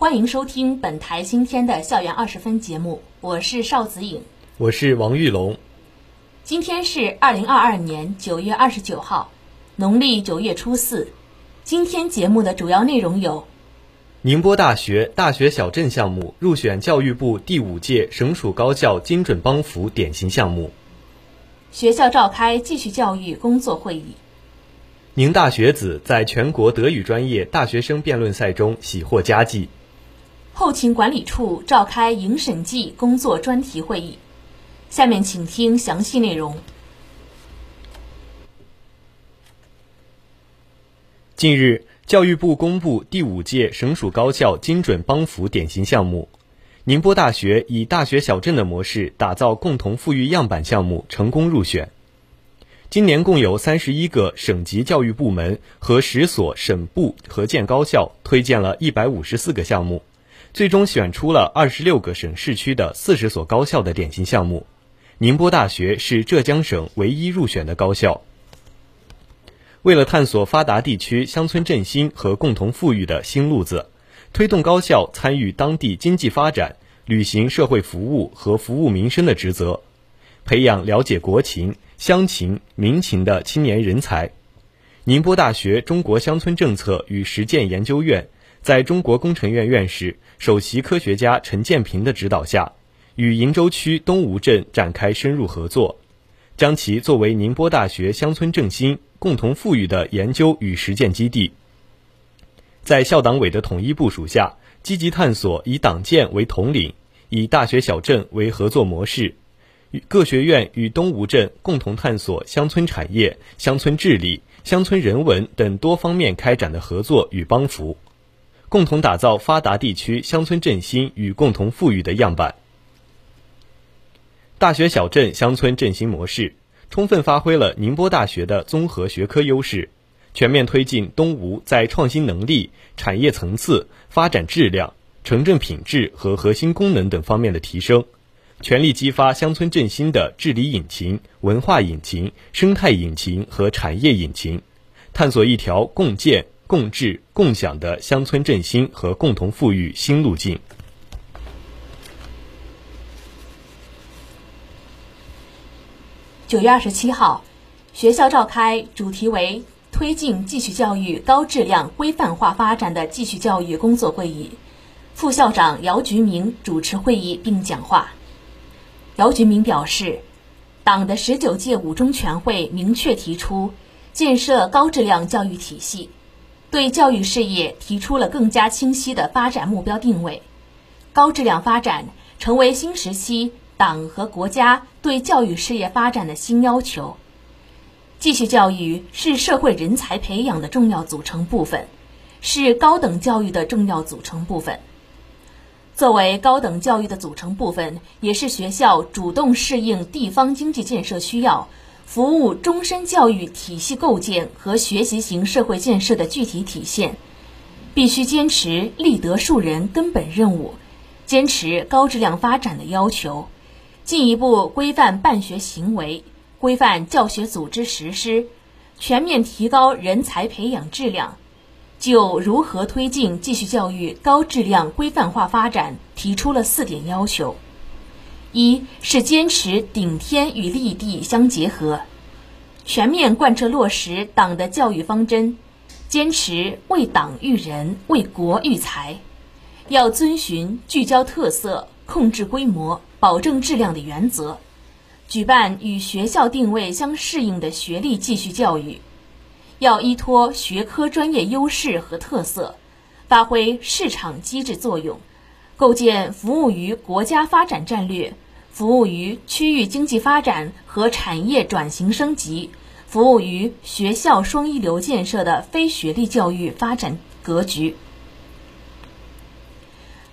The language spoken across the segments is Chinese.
欢迎收听本台今天的《校园二十分》节目，我是邵子颖，我是王玉龙。今天是二零二二年九月二十九号，农历九月初四。今天节目的主要内容有：宁波大学大学小镇项目入选教育部第五届省属高校精准帮扶典型项目；学校召开继续教育工作会议；宁大学子在全国德语专业大学生辩论赛中喜获佳绩；后勤管理处召开迎审计工作专题会议。下面请听详细内容。近日，教育部公布第五届省属高校精准帮扶典型项目，宁波大学以大学小镇的模式打造共同富裕样板项目成功入选。今年共有三十一个省级教育部门和十所省部合建高校推荐了一百五十四个项目，最终选出了二十六个省市区的四十所高校的典型项目。宁波大学是浙江省唯一入选的高校。为了探索发达地区乡村振兴和共同富裕的新路子，推动高校参与当地经济发展，履行社会服务和服务民生的职责，培养了解国情、乡情、民情的青年人才，宁波大学中国乡村政策与实践研究院在中国工程院院士、首席科学家陈建平的指导下，与鄞州区东吴镇展开深入合作，将其作为宁波大学乡村振兴。共同富裕的研究与实践基地，在校党委的统一部署下，积极探索以党建为统领、以大学小镇为合作模式，与各学院与东吴镇共同探索乡村产业、乡村治理、乡村人文等多方面开展的合作与帮扶，共同打造发达地区乡村振兴与共同富裕的样板。大学小镇乡村振兴模式。充分发挥了宁波大学的综合学科优势，全面推进东吴在创新能力、产业层次、发展质量、城镇品质和核心功能等方面的提升，全力激发乡村振兴的治理引擎、文化引擎、生态引擎和产业引擎，探索一条共建、共治、共享的乡村振兴和共同富裕新路径。九月二十七号，学校召开主题为“推进继续教育高质量规范化发展”的继续教育工作会议。副校长姚菊明主持会议并讲话。姚菊明表示，党的十九届五中全会明确提出建设高质量教育体系，对教育事业提出了更加清晰的发展目标定位，高质量发展成为新时期。党和国家对教育事业发展的新要求。继续教育是社会人才培养的重要组成部分，是高等教育的重要组成部分。作为高等教育的组成部分，也是学校主动适应地方经济建设需要、服务终身教育体系构建和学习型社会建设的具体体现。必须坚持立德树人根本任务，坚持高质量发展的要求。进一步规范办学行为，规范教学组织实施，全面提高人才培养质量，就如何推进继续教育高质量规范化发展提出了四点要求：一是坚持顶天与立地相结合，全面贯彻落实党的教育方针，坚持为党育人、为国育才，要遵循聚焦特色、控制规模。保证质量的原则，举办与学校定位相适应的学历继续教育，要依托学科专业优势和特色，发挥市场机制作用，构建服务于国家发展战略、服务于区域经济发展和产业转型升级、服务于学校双一流建设的非学历教育发展格局。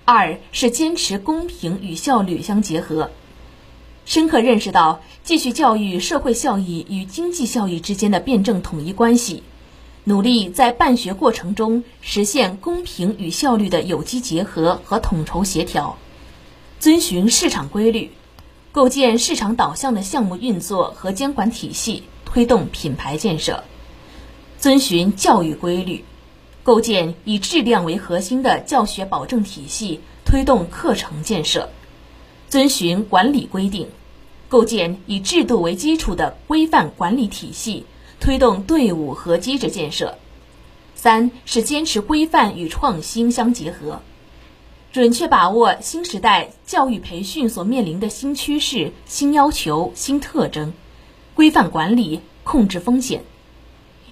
二是坚持公平与效率相结合，深刻认识到继续教育社会效益与经济效益之间的辩证统一关系，努力在办学过程中实现公平与效率的有机结合和统筹协调，遵循市场规律，构建市场导向的项目运作和监管体系，推动品牌建设。遵循教育规律，构建以质量为核心的教学保证体系，推动课程建设；遵循管理规定，构建以制度为基础的规范管理体系，推动队伍和机制建设。三是坚持规范与创新相结合，准确把握新时代教育培训所面临的新趋势、新要求、新特征，规范管理，控制风险。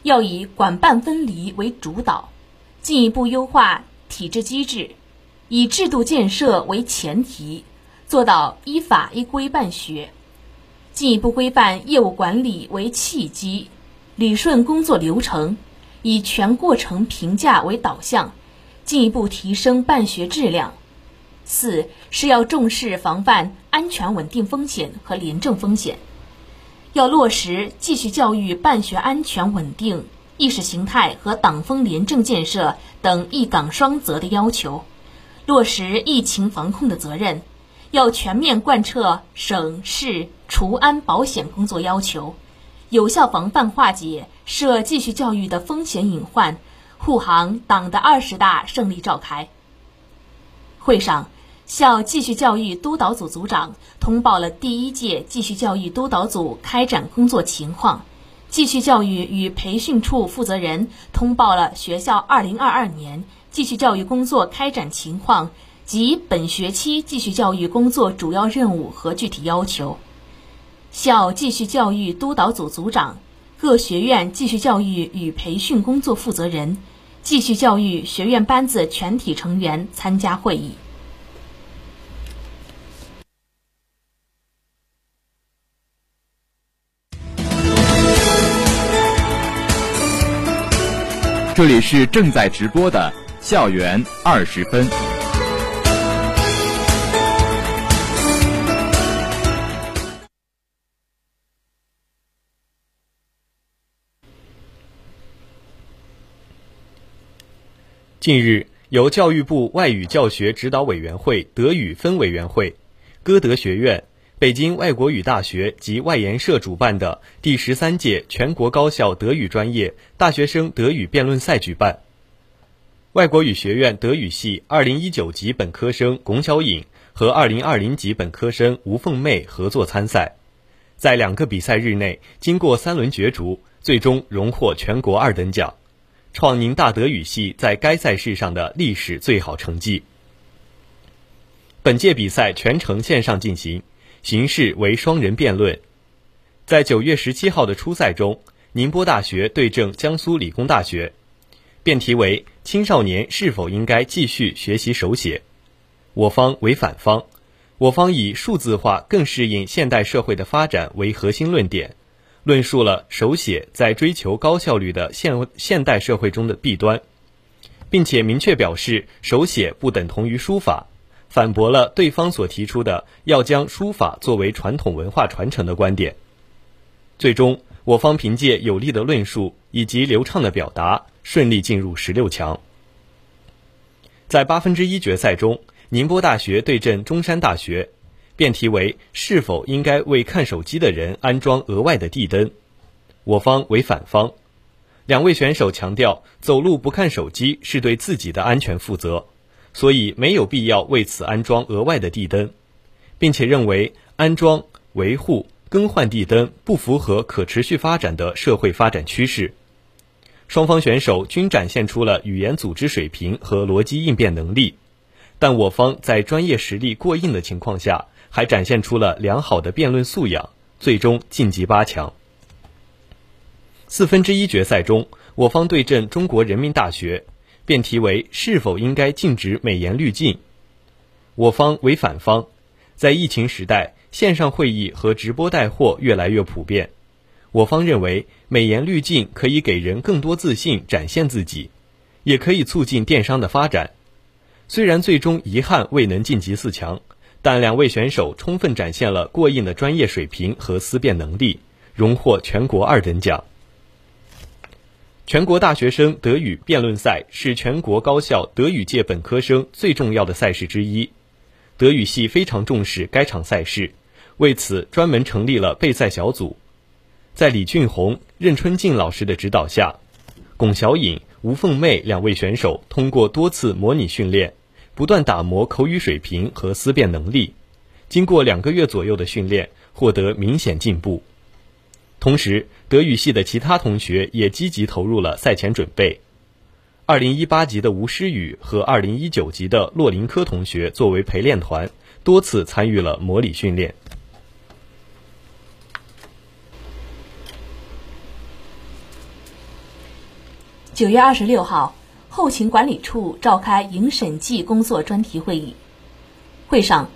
要以管办分离为主导，进一步优化体制机制，以制度建设为前提，做到依法依规办学；进一步规范业务管理为契机，理顺工作流程，以全过程评价为导向，进一步提升办学质量。四是要重视防范安全稳定风险和廉政风险。要落实继续教育办学安全稳定、意识形态和党风廉政建设等一岗双责的要求，落实疫情防控的责任，要全面贯彻省市除安保险工作要求，有效防范化解涉继续教育的风险隐患，护航党的二十大胜利召开。会上。校继续教育督导组组长通报了第一届继续教育督导组开展工作情况，继续教育与培训处负责人通报了学校2022年继续教育工作开展情况及本学期继续教育工作主要任务和具体要求。校继续教育督导组组长、各学院继续教育与培训工作负责人、继续教育学院班子全体成员参加会议。这里是正在直播的《校园二十分》。近日，由教育部外语教学指导委员会德语分委员会、歌德学院。北京外国语大学及外研社主办的第十三届全国高校德语专业大学生德语辩论赛举办。外国语学院德语系二零一九级本科生龚小颖和二零二零级本科生吴凤妹合作参赛，在两个比赛日内经过三轮角逐，最终荣获全国二等奖，创宁大德语系在该赛事上的历史最好成绩。本届比赛全程线上进行。形式为双人辩论，在九月十七号的初赛中，宁波大学对阵江苏理工大学，辩题为青少年是否应该继续学习手写。我方为反方，我方以数字化更适应现代社会的发展为核心论点，论述了手写在追求高效率的现现代社会中的弊端，并且明确表示手写不等同于书法。反驳了对方所提出的要将书法作为传统文化传承的观点。最终，我方凭借有力的论述以及流畅的表达，顺利进入十六强。在八分之一决赛中，宁波大学对阵中山大学，辩题为是否应该为看手机的人安装额外的地灯。我方为反方，两位选手强调，走路不看手机是对自己的安全负责。所以没有必要为此安装额外的地灯，并且认为安装、维护、更换地灯不符合可持续发展的社会发展趋势。双方选手均展现出了语言组织水平和逻辑应变能力，但我方在专业实力过硬的情况下，还展现出了良好的辩论素养，最终晋级八强。四分之一决赛中，我方对阵中国人民大学。辩题为是否应该禁止美颜滤镜？我方为反方，在疫情时代，线上会议和直播带货越来越普遍。我方认为，美颜滤镜可以给人更多自信，展现自己，也可以促进电商的发展。虽然最终遗憾未能晋级四强，但两位选手充分展现了过硬的专业水平和思辨能力，荣获全国二等奖。全国大学生德语辩论赛是全国高校德语界本科生最重要的赛事之一，德语系非常重视该场赛事，为此专门成立了备赛小组。在李俊宏、任春静老师的指导下，龚小颖、吴凤妹两位选手通过多次模拟训练，不断打磨口语水平和思辨能力，经过两个月左右的训练，获得明显进步。同时，德语系的其他同学也积极投入了赛前准备。二零一八级的吴诗雨和二零一九级的骆林科同学作为陪练团，多次参与了模拟训练。九月二十六号，后勤管理处召开营审计工作专题会议，会上，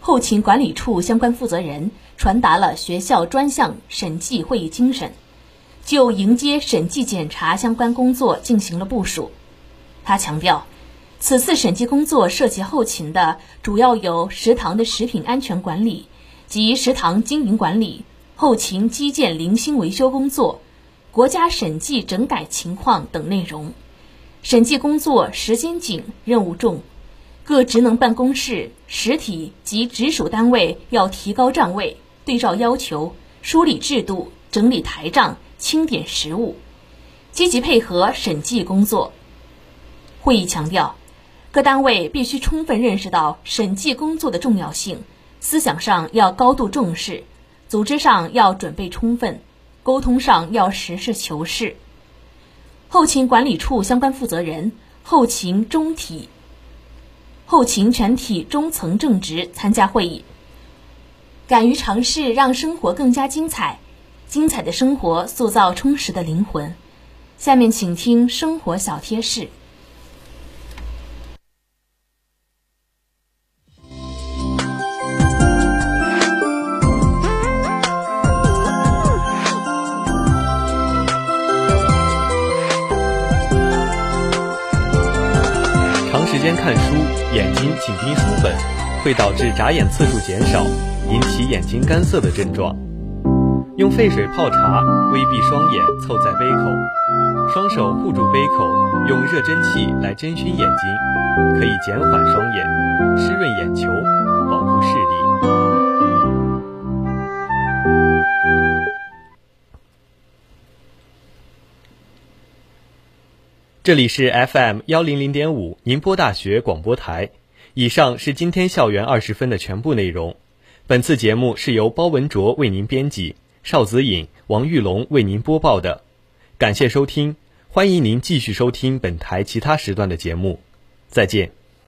后勤管理处相关负责人。传达了学校专项审计会议精神，就迎接审计检查相关工作进行了部署。他强调，此次审计工作涉及后勤的主要有食堂的食品安全管理及食堂经营管理、后勤基建零星维修工作、国家审计整改情况等内容。审计工作时间紧、任务重，各职能办公室、实体及直属单位要提高站位。对照要求，梳理制度，整理台账，清点实务，积极配合审计工作。会议强调，各单位必须充分认识到审计工作的重要性，思想上要高度重视，组织上要准备充分，沟通上要实事求是。后勤管理处相关负责人、后勤中体、后勤全体中层正职参加会议。敢于尝试，让生活更加精彩。精彩的生活塑造充实的灵魂。下面请听生活小贴士。长时间看书，眼睛紧盯书本，会导致眨眼次数减少。引起眼睛干涩的症状，用沸水泡茶，微闭双眼，凑在杯口，双手护住杯口，用热蒸汽来蒸熏眼睛，可以减缓双眼，湿润眼球，这里是 FM 幺零零点五宁波大学广播台，以上是今天校园二十分的全部内容。本次节目是由包文卓为您编辑，邵子颖、王玉龙为您播报的。感谢收听，欢迎您继续收听本台其他时段的节目。再见。